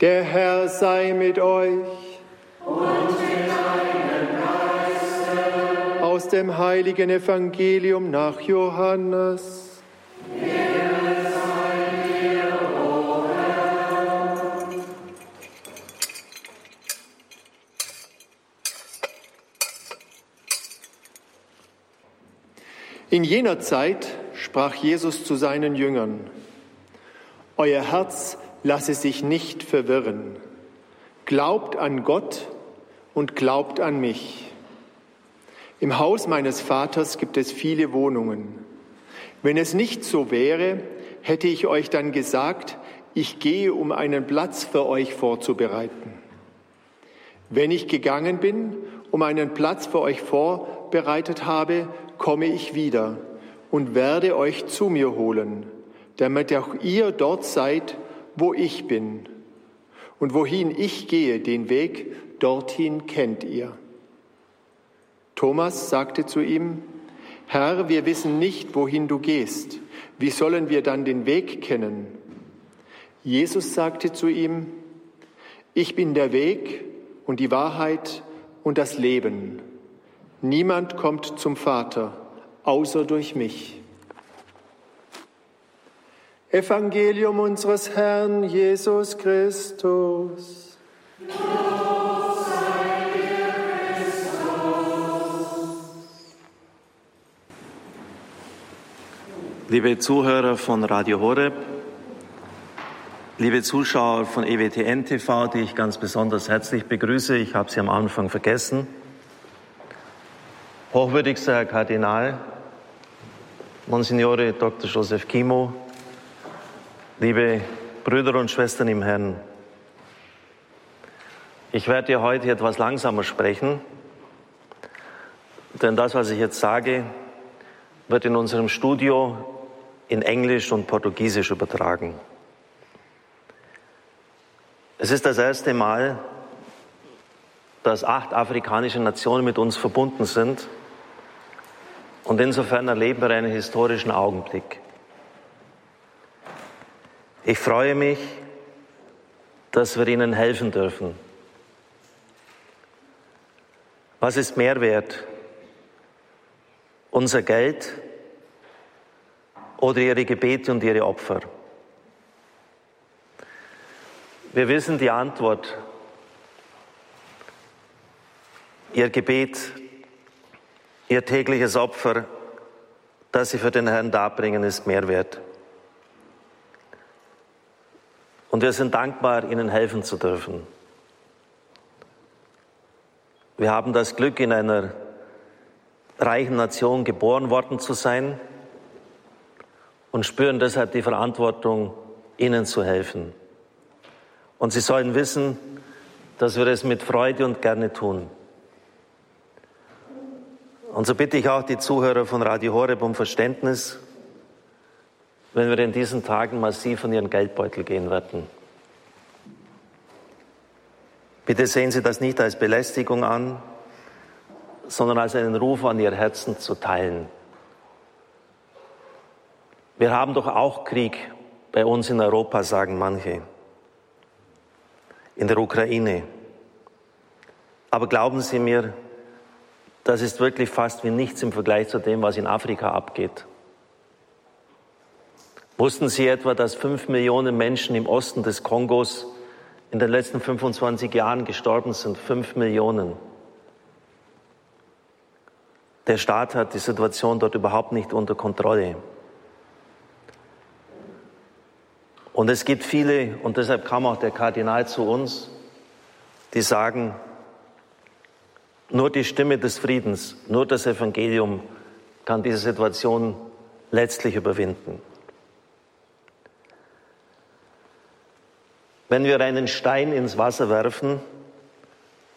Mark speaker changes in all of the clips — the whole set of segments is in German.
Speaker 1: Der Herr sei mit euch.
Speaker 2: Und mit deinem Geiste.
Speaker 1: Aus dem heiligen Evangelium nach Johannes. In jener Zeit sprach Jesus zu seinen Jüngern, Euer Herz lasse sich nicht verwirren. Glaubt an Gott und glaubt an mich. Im Haus meines Vaters gibt es viele Wohnungen. Wenn es nicht so wäre, hätte ich euch dann gesagt, ich gehe, um einen Platz für euch vorzubereiten. Wenn ich gegangen bin, um einen Platz für euch vorbereitet habe, komme ich wieder und werde euch zu mir holen, damit auch ihr dort seid, wo ich bin. Und wohin ich gehe, den Weg dorthin kennt ihr. Thomas sagte zu ihm, Herr, wir wissen nicht, wohin du gehst. Wie sollen wir dann den Weg kennen? Jesus sagte zu ihm, ich bin der Weg und die Wahrheit und das Leben. Niemand kommt zum Vater außer durch mich. Evangelium unseres Herrn Jesus Christus.
Speaker 3: Liebe Zuhörer von Radio Horeb, liebe Zuschauer von EWTN TV, die ich ganz besonders herzlich begrüße, ich habe Sie am Anfang vergessen. Hochwürdigster Herr Kardinal, Monsignore Dr. Joseph Kimo, liebe Brüder und Schwestern im Herrn, ich werde heute etwas langsamer sprechen, denn das, was ich jetzt sage, wird in unserem Studio in Englisch und Portugiesisch übertragen. Es ist das erste Mal, dass acht afrikanische Nationen mit uns verbunden sind und insofern erleben wir einen historischen Augenblick. Ich freue mich, dass wir Ihnen helfen dürfen. Was ist Mehrwert? Unser Geld oder Ihre Gebete und Ihre Opfer? Wir wissen die Antwort. Ihr Gebet Ihr tägliches Opfer, das Sie für den Herrn darbringen, ist mehr wert. Und wir sind dankbar, Ihnen helfen zu dürfen. Wir haben das Glück, in einer reichen Nation geboren worden zu sein und spüren deshalb die Verantwortung, Ihnen zu helfen. Und Sie sollen wissen, dass wir es mit Freude und gerne tun. Und so bitte ich auch die Zuhörer von Radio Horeb um Verständnis, wenn wir in diesen Tagen massiv von ihren Geldbeutel gehen werden. Bitte sehen Sie das nicht als Belästigung an, sondern als einen Ruf an Ihr Herzen zu teilen. Wir haben doch auch Krieg bei uns in Europa, sagen manche, in der Ukraine. Aber glauben Sie mir, das ist wirklich fast wie nichts im Vergleich zu dem, was in Afrika abgeht. Wussten Sie etwa, dass fünf Millionen Menschen im Osten des Kongos in den letzten 25 Jahren gestorben sind? Fünf Millionen. Der Staat hat die Situation dort überhaupt nicht unter Kontrolle. Und es gibt viele, und deshalb kam auch der Kardinal zu uns, die sagen, nur die Stimme des Friedens, nur das Evangelium kann diese Situation letztlich überwinden. Wenn wir einen Stein ins Wasser werfen,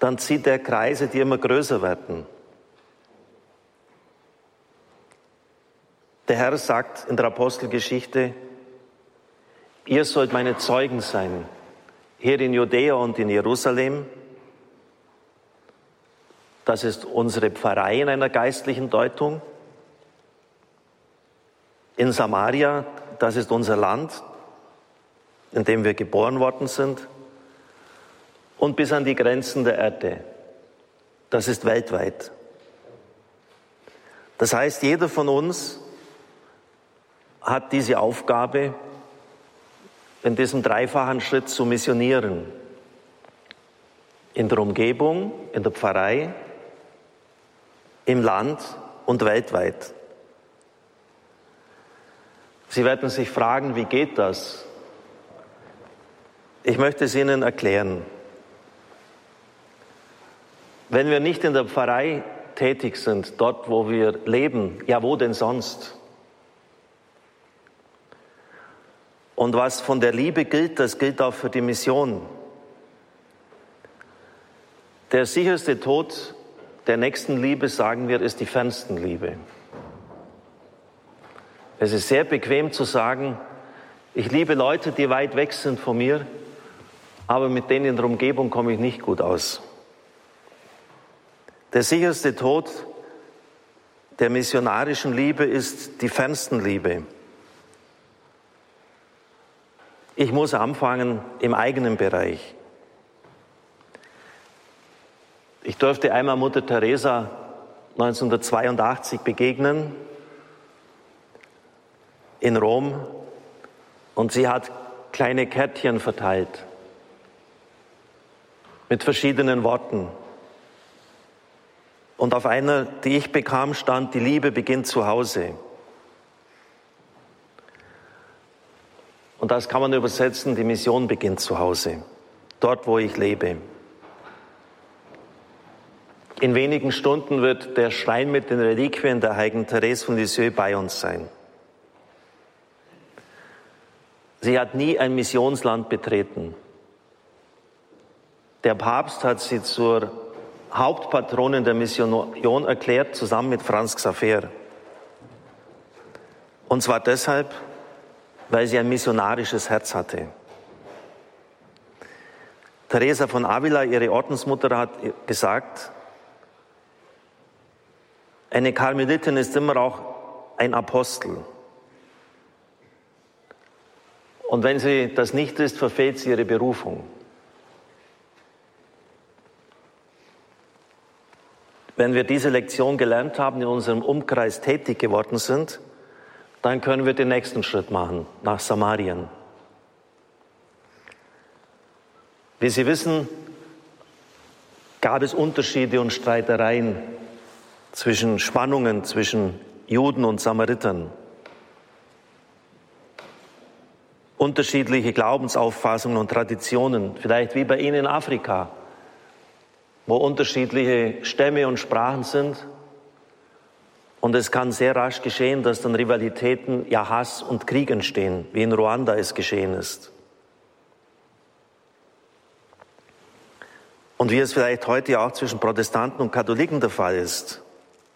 Speaker 3: dann zieht er Kreise, die immer größer werden. Der Herr sagt in der Apostelgeschichte, ihr sollt meine Zeugen sein, hier in Judäa und in Jerusalem, das ist unsere Pfarrei in einer geistlichen Deutung. In Samaria, das ist unser Land, in dem wir geboren worden sind. und bis an die Grenzen der Erde. Das ist weltweit. Das heißt, jeder von uns hat diese Aufgabe, in diesem dreifachen Schritt zu missionieren. In der Umgebung, in der Pfarrei, im Land und weltweit. Sie werden sich fragen, wie geht das? Ich möchte es Ihnen erklären. Wenn wir nicht in der Pfarrei tätig sind, dort wo wir leben, ja wo denn sonst? Und was von der Liebe gilt, das gilt auch für die Mission. Der sicherste Tod der nächsten Liebe, sagen wir, ist die Fernstenliebe. Es ist sehr bequem zu sagen, ich liebe Leute, die weit weg sind von mir, aber mit denen in der Umgebung komme ich nicht gut aus. Der sicherste Tod der missionarischen Liebe ist die Fernstenliebe. Ich muss anfangen im eigenen Bereich. Ich durfte einmal Mutter Teresa 1982 begegnen in Rom und sie hat kleine Kärtchen verteilt mit verschiedenen Worten. Und auf einer, die ich bekam, stand, die Liebe beginnt zu Hause. Und das kann man übersetzen, die Mission beginnt zu Hause, dort wo ich lebe. In wenigen Stunden wird der Schrein mit den Reliquien der heiligen Therese von Lisieux bei uns sein. Sie hat nie ein Missionsland betreten. Der Papst hat sie zur Hauptpatronin der Mission erklärt, zusammen mit Franz Xaver. Und zwar deshalb, weil sie ein missionarisches Herz hatte. Teresa von Avila, ihre Ordensmutter, hat gesagt, eine Karmelitin ist immer auch ein Apostel. Und wenn sie das nicht ist, verfehlt sie ihre Berufung. Wenn wir diese Lektion gelernt haben, in unserem Umkreis tätig geworden sind, dann können wir den nächsten Schritt machen, nach Samarien. Wie Sie wissen, gab es Unterschiede und Streitereien zwischen Spannungen zwischen Juden und Samaritern. Unterschiedliche Glaubensauffassungen und Traditionen, vielleicht wie bei Ihnen in Afrika, wo unterschiedliche Stämme und Sprachen sind und es kann sehr rasch geschehen, dass dann Rivalitäten, ja Hass und Krieg entstehen, wie in Ruanda es geschehen ist. Und wie es vielleicht heute auch zwischen Protestanten und Katholiken der Fall ist,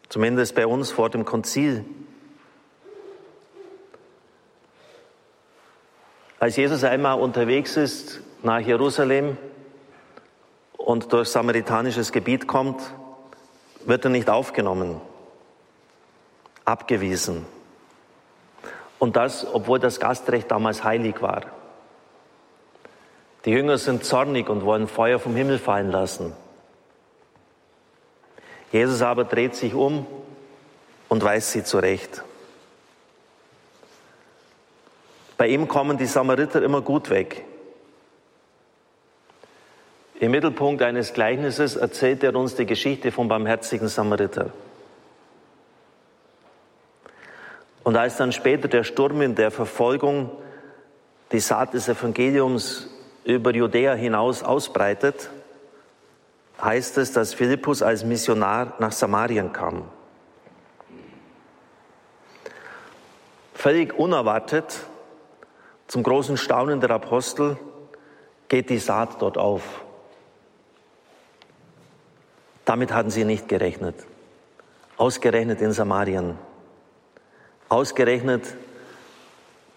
Speaker 3: zumindest bei uns vor dem Konzil. Als Jesus einmal unterwegs ist nach Jerusalem und durch samaritanisches Gebiet kommt, wird er nicht aufgenommen abgewiesen. Und das, obwohl das Gastrecht damals heilig war. Die Jünger sind zornig und wollen Feuer vom Himmel fallen lassen. Jesus aber dreht sich um und weist sie zurecht. Bei ihm kommen die Samariter immer gut weg. Im Mittelpunkt eines Gleichnisses erzählt er uns die Geschichte vom barmherzigen Samariter. Und als dann später der Sturm in der Verfolgung die Saat des Evangeliums über Judäa hinaus ausbreitet, heißt es, dass Philippus als Missionar nach Samarien kam. Völlig unerwartet, zum großen Staunen der Apostel, geht die Saat dort auf. Damit hatten sie nicht gerechnet. Ausgerechnet in Samarien. Ausgerechnet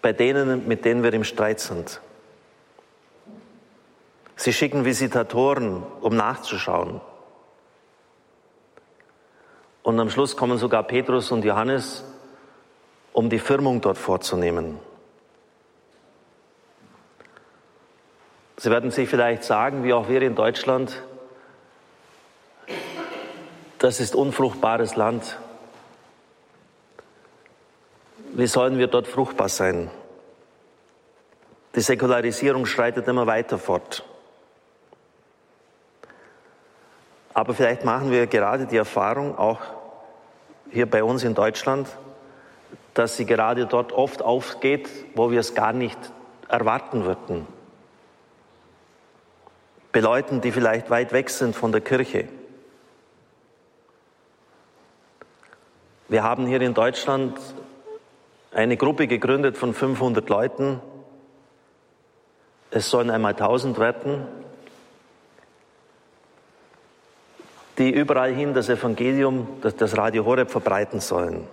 Speaker 3: bei denen, mit denen wir im Streit sind. Sie schicken Visitatoren, um nachzuschauen. Und am Schluss kommen sogar Petrus und Johannes, um die Firmung dort vorzunehmen. Sie werden sich vielleicht sagen, wie auch wir in Deutschland, das ist unfruchtbares Land. Wie sollen wir dort fruchtbar sein? Die Säkularisierung schreitet immer weiter fort. Aber vielleicht machen wir gerade die Erfahrung, auch hier bei uns in Deutschland, dass sie gerade dort oft aufgeht, wo wir es gar nicht erwarten würden. Bei Leuten, die vielleicht weit weg sind von der Kirche. Wir haben hier in Deutschland eine Gruppe gegründet von 500 Leuten. Es sollen einmal 1000 werden, die überall hin das Evangelium, das Radio Horeb verbreiten sollen.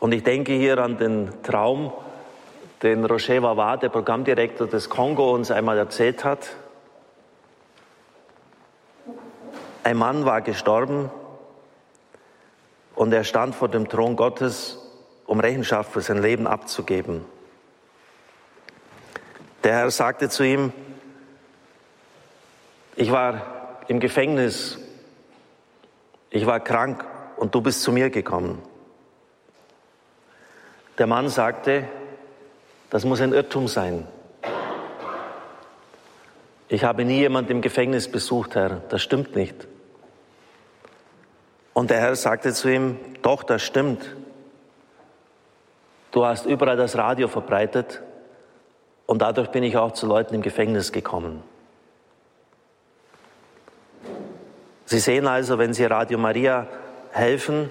Speaker 3: Und ich denke hier an den Traum, den Roger Wawa, der Programmdirektor des Kongo, uns einmal erzählt hat. Ein Mann war gestorben und er stand vor dem Thron Gottes, um Rechenschaft für sein Leben abzugeben. Der Herr sagte zu ihm, ich war im Gefängnis, ich war krank und du bist zu mir gekommen. Der Mann sagte, das muss ein Irrtum sein. Ich habe nie jemand im Gefängnis besucht, Herr, das stimmt nicht. Und der Herr sagte zu ihm, doch, das stimmt. Du hast überall das Radio verbreitet und dadurch bin ich auch zu Leuten im Gefängnis gekommen. Sie sehen also, wenn Sie Radio Maria helfen,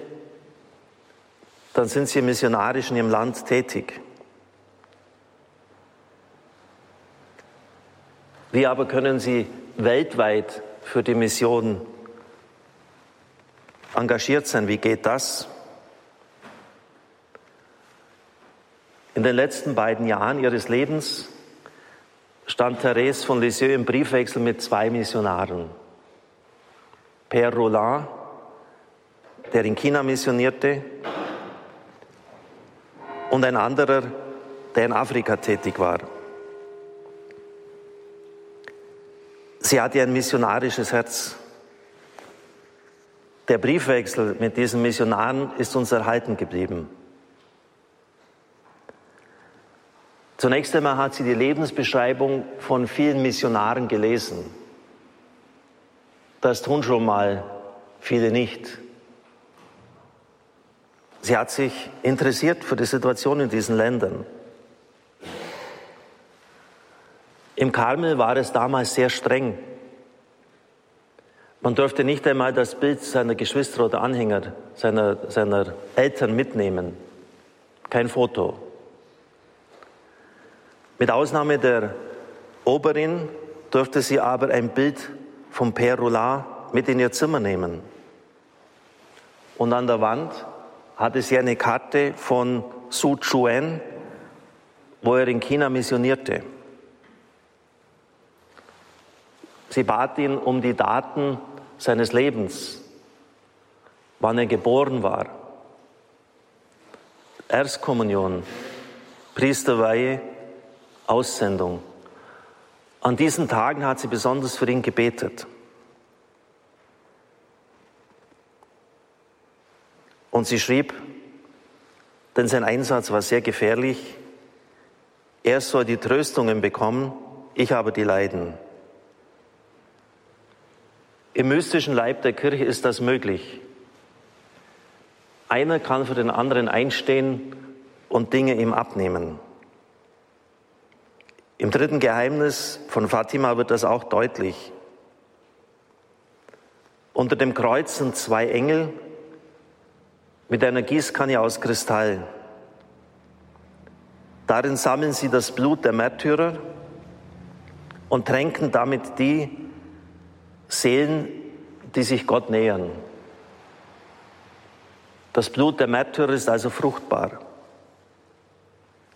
Speaker 3: dann sind Sie missionarisch in Ihrem Land tätig. Wie aber können Sie weltweit für die Mission engagiert sein? Wie geht das? In den letzten beiden Jahren ihres Lebens stand Therese von Lisieux im Briefwechsel mit zwei Missionaren. Père Roland, der in China missionierte, und ein anderer, der in Afrika tätig war. Sie hatte ein missionarisches Herz. Der Briefwechsel mit diesen Missionaren ist uns erhalten geblieben. Zunächst einmal hat sie die Lebensbeschreibung von vielen Missionaren gelesen. Das tun schon mal viele nicht. Sie hat sich interessiert für die Situation in diesen Ländern. Im Karmel war es damals sehr streng. Man durfte nicht einmal das Bild seiner Geschwister oder Anhänger, seiner, seiner Eltern mitnehmen. Kein Foto. Mit Ausnahme der Oberin durfte sie aber ein Bild vom Père Roulard mit in ihr Zimmer nehmen. Und an der Wand hatte sie eine Karte von Su Chuen, wo er in China missionierte. Sie bat ihn um die Daten seines Lebens, wann er geboren war, Erstkommunion, Priesterweihe, Aussendung. An diesen Tagen hat sie besonders für ihn gebetet. Und sie schrieb, denn sein Einsatz war sehr gefährlich, er soll die Tröstungen bekommen, ich habe die Leiden. Im mystischen Leib der Kirche ist das möglich. Einer kann für den anderen einstehen und Dinge ihm abnehmen. Im dritten Geheimnis von Fatima wird das auch deutlich. Unter dem Kreuz sind zwei Engel mit einer Gießkanne aus Kristall. Darin sammeln sie das Blut der Märtyrer und tränken damit die Seelen, die sich Gott nähern. Das Blut der Märtyrer ist also fruchtbar.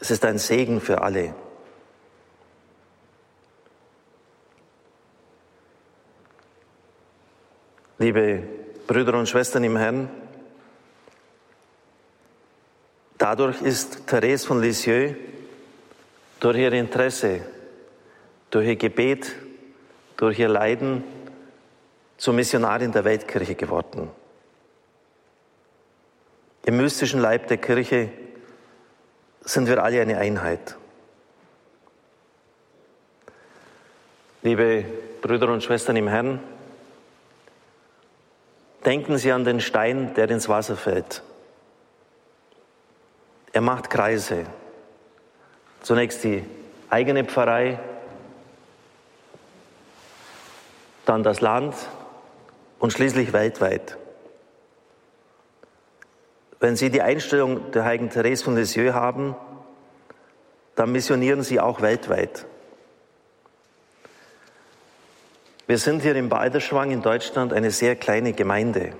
Speaker 3: Es ist ein Segen für alle. Liebe Brüder und Schwestern im Herrn, dadurch ist Therese von Lisieux durch ihr Interesse, durch ihr Gebet, durch ihr Leiden zur Missionarin der Weltkirche geworden. Im mystischen Leib der Kirche sind wir alle eine Einheit. Liebe Brüder und Schwestern im Herrn, denken Sie an den Stein, der ins Wasser fällt. Er macht Kreise. Zunächst die eigene Pfarrei, dann das Land und schließlich weltweit. Wenn Sie die Einstellung der heiligen Therese von Lisieux haben, dann missionieren Sie auch weltweit. Wir sind hier im Balderschwang in Deutschland eine sehr kleine Gemeinde.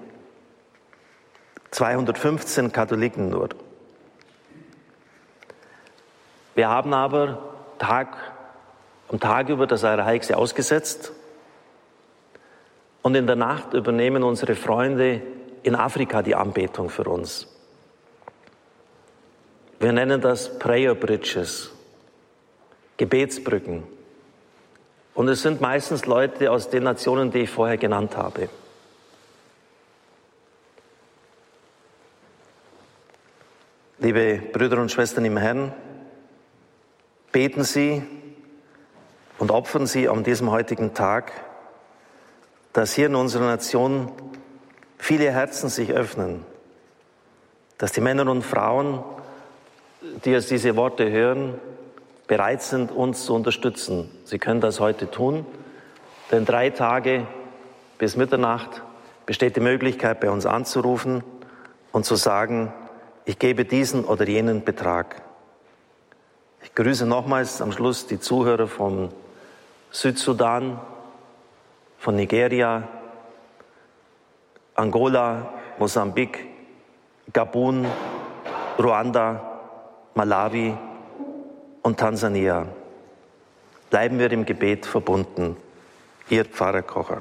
Speaker 3: 215 Katholiken nur. Wir haben aber Tag am Tag über das Allerheiligste ausgesetzt und in der Nacht übernehmen unsere Freunde in Afrika die Anbetung für uns. Wir nennen das Prayer Bridges, Gebetsbrücken. Und es sind meistens Leute aus den Nationen, die ich vorher genannt habe. Liebe Brüder und Schwestern im Herrn, beten Sie und opfern Sie an diesem heutigen Tag, dass hier in unserer Nation viele Herzen sich öffnen, dass die Männer und Frauen, die jetzt diese Worte hören, bereit sind, uns zu unterstützen. Sie können das heute tun, denn drei Tage bis Mitternacht besteht die Möglichkeit, bei uns anzurufen und zu sagen, ich gebe diesen oder jenen Betrag. Ich grüße nochmals am Schluss die Zuhörer von Südsudan, von Nigeria, Angola, Mosambik, Gabun, Ruanda, Malawi, und Tansania. Bleiben wir im Gebet verbunden. Ihr Pfarrer Kocher.